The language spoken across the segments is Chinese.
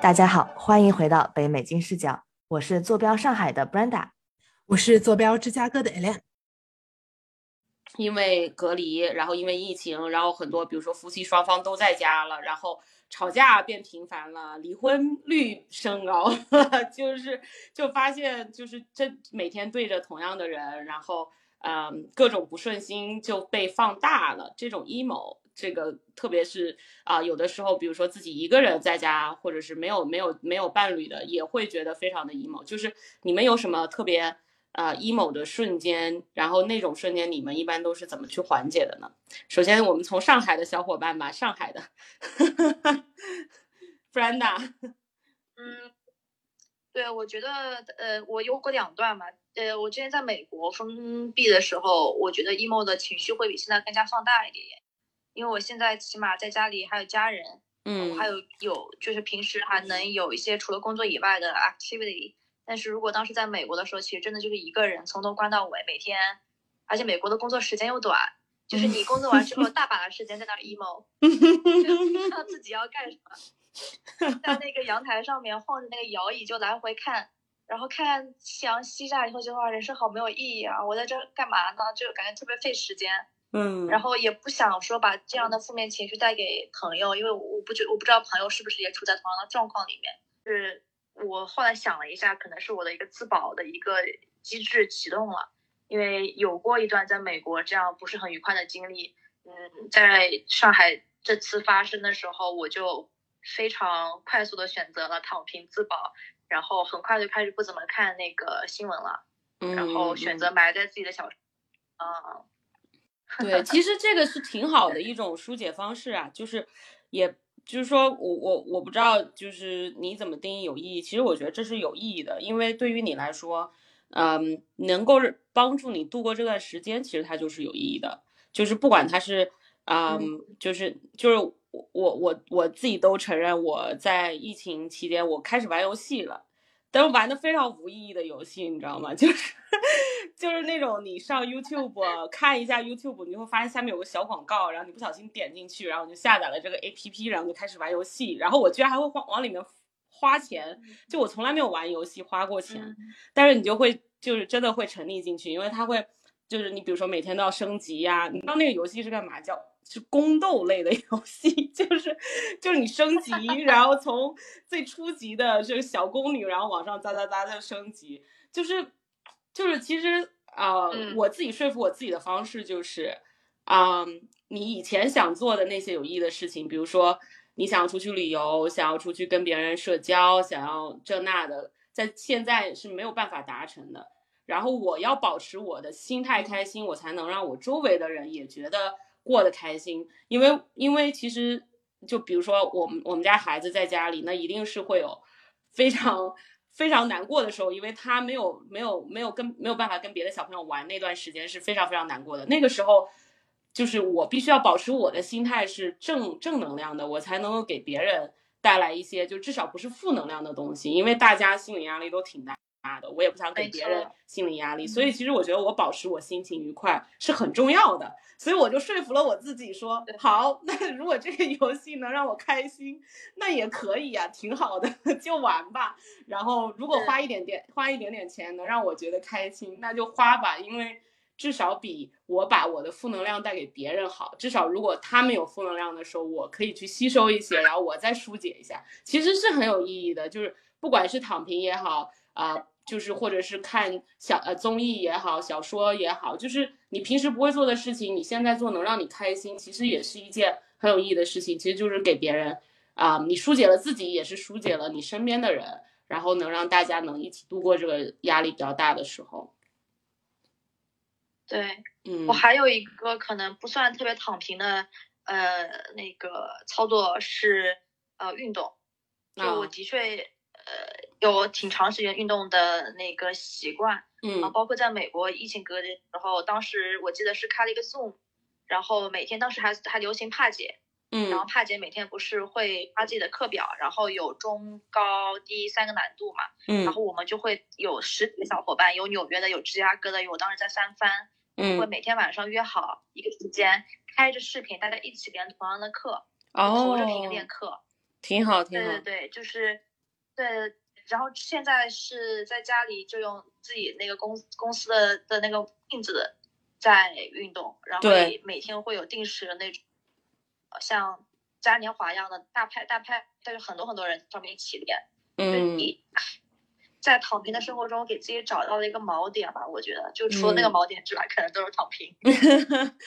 大家好，欢迎回到北美金视角，我是坐标上海的 Brenda，我是坐标芝加哥的 Ellen。因为隔离，然后因为疫情，然后很多比如说夫妻双方都在家了，然后吵架变频繁了，离婚率升高，就是就发现就是这每天对着同样的人，然后嗯各种不顺心就被放大了，这种 emo。这个特别是啊，有的时候，比如说自己一个人在家，或者是没有没有没有伴侣的，也会觉得非常的 emo。就是你们有什么特别呃 emo 的瞬间？然后那种瞬间，你们一般都是怎么去缓解的呢？首先，我们从上海的小伙伴吧，上海的 f r e n d a 嗯，对，我觉得呃，我有过两段嘛。呃，我之前在美国封闭的时候，我觉得 emo 的情绪会比现在更加放大一点点。因为我现在起码在家里还有家人，嗯，还有有就是平时还能有一些除了工作以外的 activity。但是如果当时在美国的时候，其实真的就是一个人从头关到尾，每天，而且美国的工作时间又短，就是你工作完之后大把的时间在那 emo，不知道自己要干什么，在那个阳台上面晃着那个摇椅就来回看，然后看夕阳西下以后，就哇，人生好没有意义啊！我在这干嘛呢？就感觉特别费时间。嗯，然后也不想说把这样的负面情绪带给朋友，因为我不觉我不知道朋友是不是也处在同样的状况里面。是我后来想了一下，可能是我的一个自保的一个机制启动了，因为有过一段在美国这样不是很愉快的经历。嗯，在上海这次发生的时候，我就非常快速的选择了躺平自保，然后很快就开始不怎么看那个新闻了，然后选择埋在自己的小，嗯。对，其实这个是挺好的一种疏解方式啊，就是，也就是说，我我我不知道，就是你怎么定义有意义？其实我觉得这是有意义的，因为对于你来说，嗯，能够帮助你度过这段时间，其实它就是有意义的。就是不管它是，嗯，就是就是我我我我自己都承认，我在疫情期间我开始玩游戏了。但是玩的非常无意义的游戏，你知道吗？就是就是那种你上 YouTube 看一下 YouTube，你就会发现下面有个小广告，然后你不小心点进去，然后你就下载了这个 APP，然后就开始玩游戏。然后我居然还会花往里面花钱，就我从来没有玩游戏花过钱，但是你就会就是真的会沉溺进去，因为它会就是你比如说每天都要升级呀，你知道那个游戏是干嘛叫？是宫斗类的游戏，就是就是你升级，然后从最初级的这个小宫女，然后往上哒哒哒的升级，就是就是其实啊，我自己说服我自己的方式就是，啊，你以前想做的那些有意义的事情，比如说你想要出去旅游，想要出去跟别人社交，想要这那的，在现在是没有办法达成的。然后我要保持我的心态开心，我才能让我周围的人也觉得。过得开心，因为因为其实就比如说我们我们家孩子在家里，那一定是会有非常非常难过的时候，因为他没有没有没有跟没有办法跟别的小朋友玩，那段时间是非常非常难过的。那个时候，就是我必须要保持我的心态是正正能量的，我才能够给别人带来一些就至少不是负能量的东西，因为大家心理压力都挺大。的，我也不想给别人心理压力，所以其实我觉得我保持我心情愉快是很重要的，所以我就说服了我自己说，好，那如果这个游戏能让我开心，那也可以呀，挺好的，就玩吧。然后如果花一点点，花一点点钱能让我觉得开心，那就花吧，因为至少比我把我的负能量带给别人好。至少如果他们有负能量的时候，我可以去吸收一些，然后我再疏解一下，其实是很有意义的。就是不管是躺平也好啊。就是或者是看小呃综艺也好，小说也好，就是你平时不会做的事情，你现在做能让你开心，其实也是一件很有意义的事情。其实就是给别人啊，你疏解了自己，也是疏解了你身边的人，然后能让大家能一起度过这个压力比较大的时候。对，嗯，我还有一个可能不算特别躺平的呃那个操作是呃运动，就我的确。呃，有挺长时间运动的那个习惯，嗯，包括在美国疫情隔离的时候，当时我记得是开了一个 Zoom，然后每天当时还还流行帕姐，嗯，然后帕姐每天不是会发自己的课表，然后有中高低三个难度嘛，嗯，然后我们就会有十几个小伙伴，有纽约的，有芝加哥的，有当时在三藩，嗯，会每天晚上约好一个时间，开着视频，大家一起连同样的课，哦，投着屏练课。挺好，挺好。对对对，就是对，然后现在是在家里就用自己那个公公司的的那个镜子在运动，然后每每天会有定时的那种，呃像嘉年华一样的大派大派，但是很多很多人上面一起练。嗯，你在躺平的生活中给自己找到了一个锚点吧，我觉得就除了那个嗯锚点之外，可能都是躺平。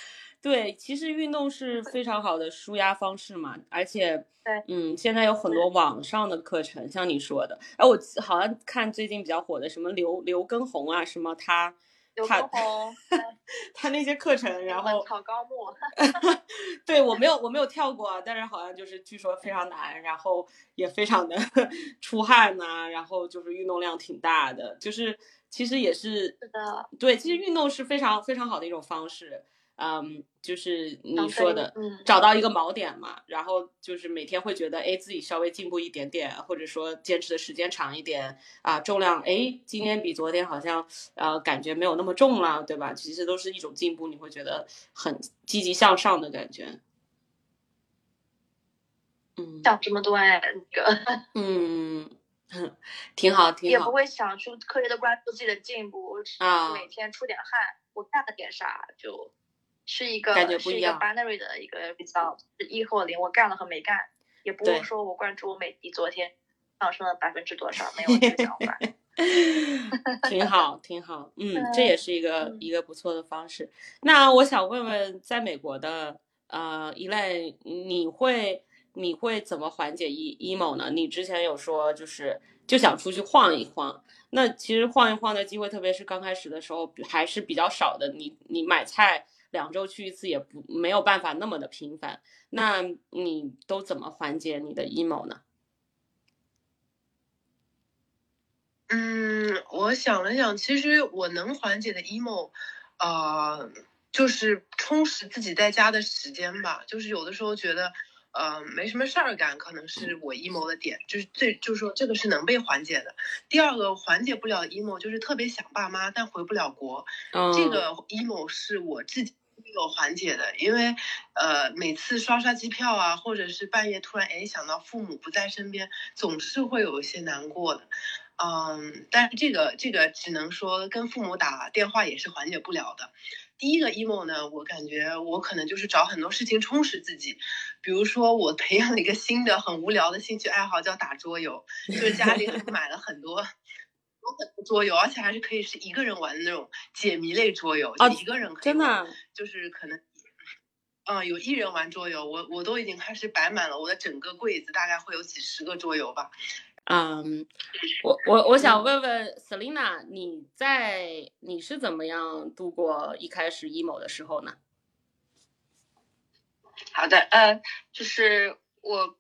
对，其实运动是非常好的舒压方式嘛，而且，对。嗯，现在有很多网上的课程，像你说的，哎，我好像看最近比较火的什么刘刘畊宏啊，什么他刘他畊宏，他那些课程，然后草高木，对我没有我没有跳过，但是好像就是据说非常难，然后也非常的 出汗呐、然后就是运动量挺大的，就是其实也是是的，对，其实运动是非常非常好的一种方式，嗯，就是你说的，嗯找到一个锚点嘛，然后就是每天会觉得，哎，自己稍微进步一点点，或者说坚持的时间长一点啊，重量，哎，今天比昨天好像呃感觉没有那么重了，对吧？其实都是一种进步，你会觉得很积极向上的感觉。嗯想这么多哎，那个 嗯，挺好，挺好也不会想去刻意的关注自己的进步，啊每天出点汗，我干了点啥，就是一个感觉不是一个一样 binary 的一个比较是一或零，我干了和没干，也不会说我关注我每你昨天上升了百分之多少，没有这个想法。挺好，挺好，嗯，这也是一个嗯一个不错的方式。那我想问问，在美国的呃一类，你会你会怎么缓解 e emo 呢？你之前有说就是就想出去晃一晃，那其实晃一晃的机会，特别是刚开始的时候还是比较少的。你你买菜两周去一次也不没有办法那么的频繁，那你都怎么缓解你的 emo 呢？嗯，我想了想，其实我能缓解的 emo，呃，就是充实自己在家的时间吧。就是有的时候觉得，呃，没什么事儿干，可能是我 emo 的点，就是最就是说这个是能被缓解的。第二个缓解不了的 emo 就是特别想爸妈，但回不了国。嗯，这个 emo 是我自己没有缓解的，因为呃每次刷刷机票啊，或者是半夜突然哎想到父母不在身边，总是会有一些难过的。嗯，但是这个这个只能说跟父母打电话也是缓解不了的。第一个 emo 呢，我感觉我可能就是找很多事情充实自己，比如说我培养了一个新的很无聊的兴趣爱好，叫打桌游，就是家里买了很多。有很多桌游，而且还是可以是一个人玩的那种解谜类桌游，哦就一个人可以真的啊就是可能，嗯，有一人玩桌游，我我都已经开始摆满了我的整个柜子，大概会有几十个桌游吧。嗯，我我我想问问 Selina，你在你是怎么样度过一开始 emo 的时候呢？好的，呃，就是我，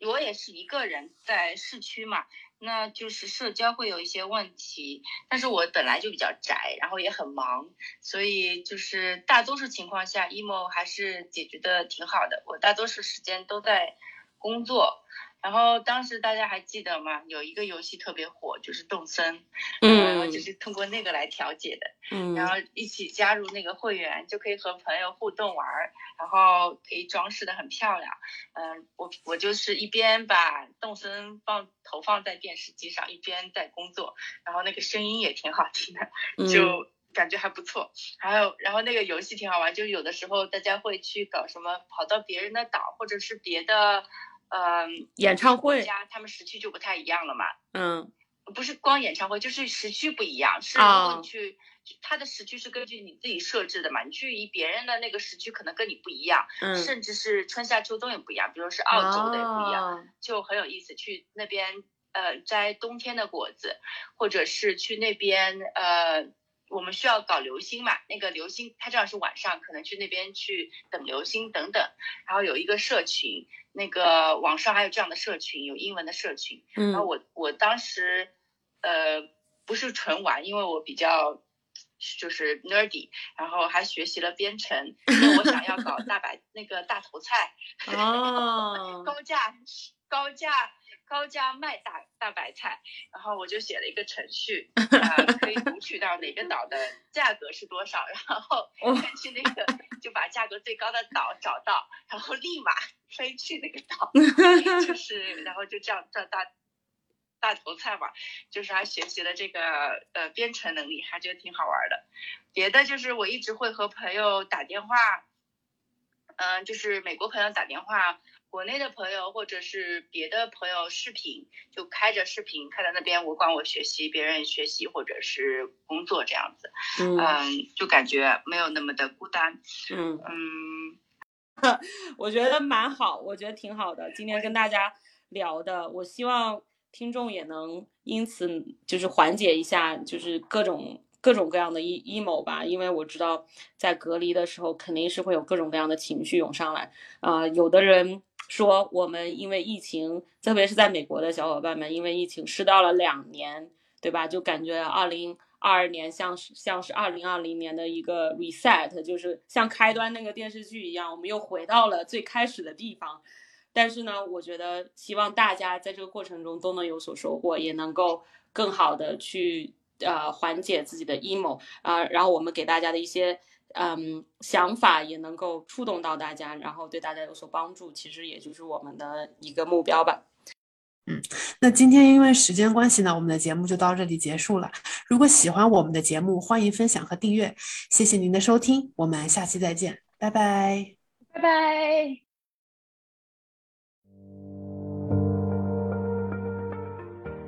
我也是一个人在市区嘛，那就是社交会有一些问题，但是我本来就比较宅，然后也很忙，所以就是大多数情况下，emo 还是解决的挺好的。我大多数时间都在工作，然后当时大家还记得吗？有一个游戏特别火，就是动森，然后嗯就是通过那个来调解的。嗯然后一起加入那个会员，就可以和朋友互动玩儿，然后可以装饰的很漂亮。嗯，我我就是一边把动森放投放在电视机上，一边在工作，然后那个声音也挺好听的，嗯就感觉还不错。还有，然后那个游戏挺好玩，就有的时候大家会去搞什么，跑到别人的岛或者是别的，嗯、演唱会家，他们时区就不太一样了嘛。嗯不是光演唱会，就是时区不一样。是啊如果你去，它的时区是根据你自己设置的嘛，你去别人的那个时区可能跟你不一样，嗯，甚至是春夏秋冬也不一样，比如是澳洲的也不一样，哦就很有意思。去那边呃摘冬天的果子，或者是去那边呃。我们需要搞流星嘛？那个流星，它正好是晚上，可能去那边去等流星等等。然后有一个社群，那个网上还有这样的社群，有英文的社群。然后嗯我我当时，呃，不是纯玩，因为我比较就是 nerdy，然后还学习了编程，因为我想要搞大白那个大头菜，哦，高价高价高价卖大大白菜，然后我就写了一个程序，呃，可以读取到哪个岛的价格是多少，然后哦根据那个就把价格最高的岛找到，然后立马 飞去那个岛。就是然后就这样赚大大头菜吧，就是还学习了这个呃编程能力，还觉得挺好玩的。别的就是我一直会和朋友打电话，嗯、就是美国朋友打电话，国内的朋友或者是别的朋友视频，就开着视频开在那边，我管我学习，别人学习或者是工作这样子，嗯嗯，就感觉没有那么的孤单，嗯，嗯。我觉得蛮好，我觉得挺好的。今天跟大家聊的，我希望听众也能因此就是缓解一下，就是各种各种各样的 emo 吧，因为我知道在隔离的时候肯定是会有各种各样的情绪涌上来。啊、有的人说我们因为疫情，特别是在美国的小伙伴们，因为疫情失掉了两年，对吧？就感觉二零二二年像是像是二零二零年的一个 reset，就是像开端那个电视剧一样，我们又回到了最开始的地方。但是呢，我觉得希望大家在这个过程中都能有所收获，也能够更好的去呃缓解自己的 emo 啊、然后我们给大家的一些嗯想法也能够触动到大家，然后对大家有所帮助，其实也就是我们的一个目标吧。嗯那今天因为时间关系呢，我们的节目就到这里结束了。如果喜欢我们的节目，欢迎分享和订阅。谢谢您的收听，我们下期再见，拜拜。拜拜。